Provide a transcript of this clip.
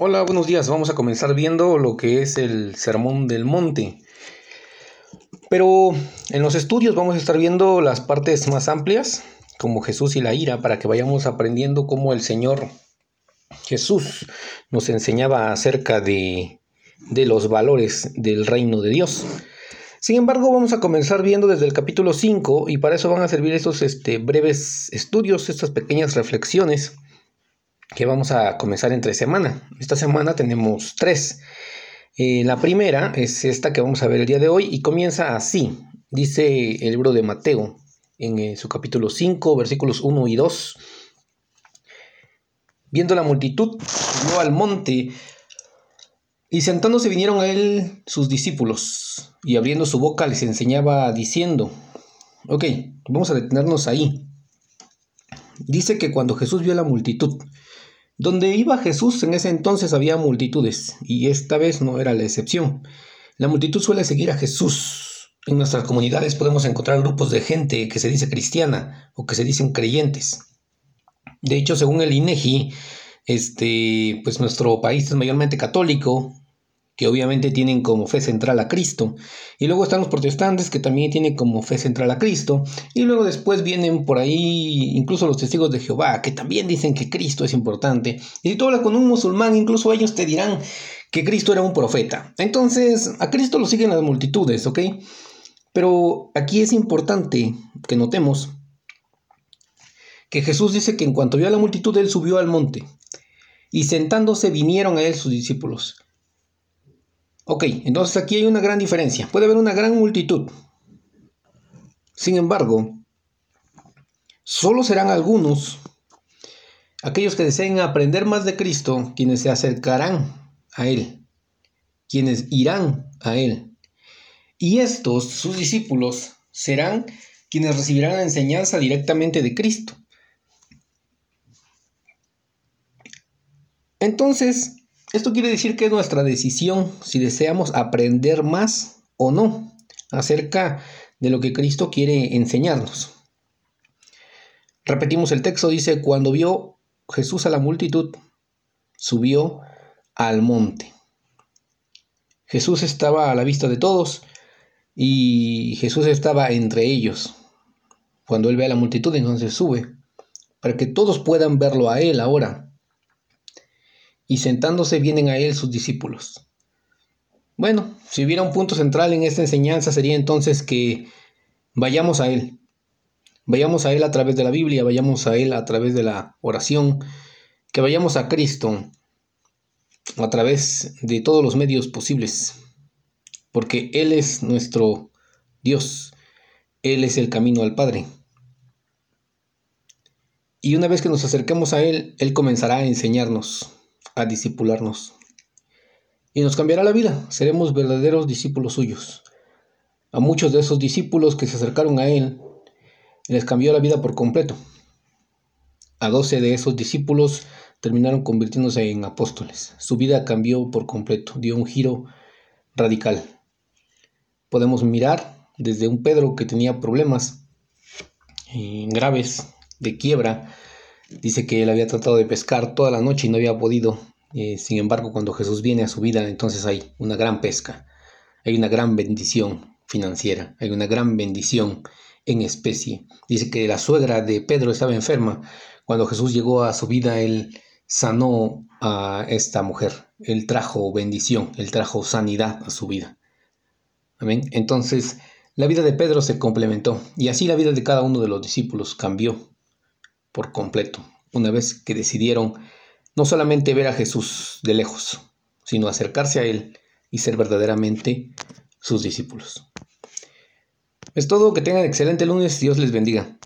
Hola, buenos días. Vamos a comenzar viendo lo que es el Sermón del Monte. Pero en los estudios vamos a estar viendo las partes más amplias, como Jesús y la ira, para que vayamos aprendiendo cómo el Señor Jesús nos enseñaba acerca de, de los valores del reino de Dios. Sin embargo, vamos a comenzar viendo desde el capítulo 5 y para eso van a servir estos este, breves estudios, estas pequeñas reflexiones que vamos a comenzar entre semana. Esta semana tenemos tres. Eh, la primera es esta que vamos a ver el día de hoy y comienza así. Dice el libro de Mateo en eh, su capítulo 5, versículos 1 y 2. Viendo la multitud, subió al monte y sentándose vinieron a él sus discípulos y abriendo su boca les enseñaba diciendo, ok, vamos a detenernos ahí. Dice que cuando Jesús vio a la multitud, donde iba Jesús en ese entonces había multitudes, y esta vez no era la excepción. La multitud suele seguir a Jesús. En nuestras comunidades podemos encontrar grupos de gente que se dice cristiana o que se dicen creyentes. De hecho, según el INEGI, este, pues nuestro país es mayormente católico, que obviamente tienen como fe central a Cristo. Y luego están los protestantes que también tienen como fe central a Cristo. Y luego después vienen por ahí incluso los testigos de Jehová, que también dicen que Cristo es importante. Y si tú hablas con un musulmán, incluso ellos te dirán que Cristo era un profeta. Entonces, a Cristo lo siguen las multitudes, ¿ok? Pero aquí es importante que notemos que Jesús dice que en cuanto vio a la multitud, él subió al monte. Y sentándose vinieron a él sus discípulos. Ok, entonces aquí hay una gran diferencia. Puede haber una gran multitud. Sin embargo, solo serán algunos, aquellos que deseen aprender más de Cristo, quienes se acercarán a Él, quienes irán a Él. Y estos, sus discípulos, serán quienes recibirán la enseñanza directamente de Cristo. Entonces, esto quiere decir que es nuestra decisión si deseamos aprender más o no acerca de lo que Cristo quiere enseñarnos. Repetimos el texto, dice, cuando vio Jesús a la multitud, subió al monte. Jesús estaba a la vista de todos y Jesús estaba entre ellos. Cuando él ve a la multitud, entonces sube, para que todos puedan verlo a él ahora y sentándose vienen a él sus discípulos. Bueno, si hubiera un punto central en esta enseñanza sería entonces que vayamos a Él. Vayamos a Él a través de la Biblia, vayamos a Él a través de la oración, que vayamos a Cristo a través de todos los medios posibles, porque Él es nuestro Dios, Él es el camino al Padre. Y una vez que nos acerquemos a Él, Él comenzará a enseñarnos a discipularnos. Y nos cambiará la vida, seremos verdaderos discípulos suyos. A muchos de esos discípulos que se acercaron a Él, les cambió la vida por completo. A doce de esos discípulos terminaron convirtiéndose en apóstoles. Su vida cambió por completo, dio un giro radical. Podemos mirar desde un Pedro que tenía problemas eh, graves de quiebra, Dice que él había tratado de pescar toda la noche y no había podido. Eh, sin embargo, cuando Jesús viene a su vida, entonces hay una gran pesca, hay una gran bendición financiera, hay una gran bendición en especie. Dice que la suegra de Pedro estaba enferma. Cuando Jesús llegó a su vida, él sanó a esta mujer. Él trajo bendición, él trajo sanidad a su vida. Amén. Entonces, la vida de Pedro se complementó y así la vida de cada uno de los discípulos cambió por completo, una vez que decidieron no solamente ver a Jesús de lejos, sino acercarse a Él y ser verdaderamente sus discípulos. Es todo, que tengan excelente lunes, Dios les bendiga.